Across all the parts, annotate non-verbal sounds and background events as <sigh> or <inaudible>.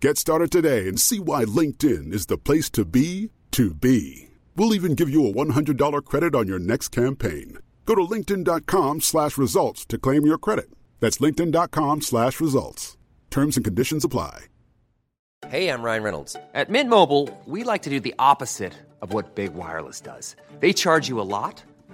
Get started today and see why LinkedIn is the place to be to be. We'll even give you a $100 credit on your next campaign. Go to linkedin.com slash results to claim your credit. That's linkedin.com slash results. Terms and conditions apply. Hey, I'm Ryan Reynolds. At Mint Mobile, we like to do the opposite of what Big Wireless does. They charge you a lot,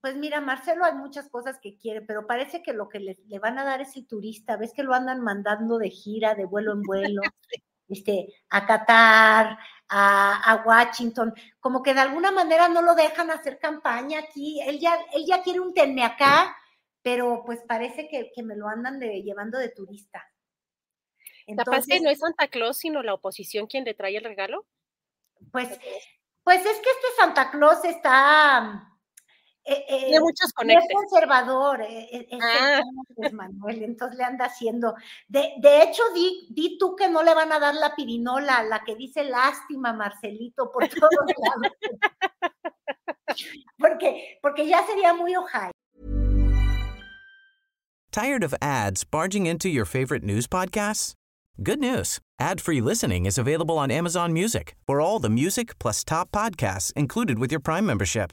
Pues mira, Marcelo hay muchas cosas que quiere, pero parece que lo que le, le van a dar es el turista. ¿Ves que lo andan mandando de gira, de vuelo en vuelo? <laughs> este, a Qatar, a, a, Washington, como que de alguna manera no lo dejan hacer campaña aquí. Él ya, él ya quiere un tenme acá, pero pues parece que, que me lo andan de, llevando de turista. Entonces, no es Santa Claus, sino la oposición quien le trae el regalo? Pues, pues es que este Santa Claus está eh, Tiene muchos conectes. Es conservador, eh, eh, es ah. Manuel, entonces le anda haciendo. De, de hecho, di, di, tú que no le van a dar la pirinola, la que dice lástima, Marcelito, por <laughs> todos lados. porque, porque ya sería muy ojay. Tired of ads barging into your favorite news podcasts? Good news. Ad-free listening is available on Amazon Music for all the music plus top podcasts included with your Prime membership.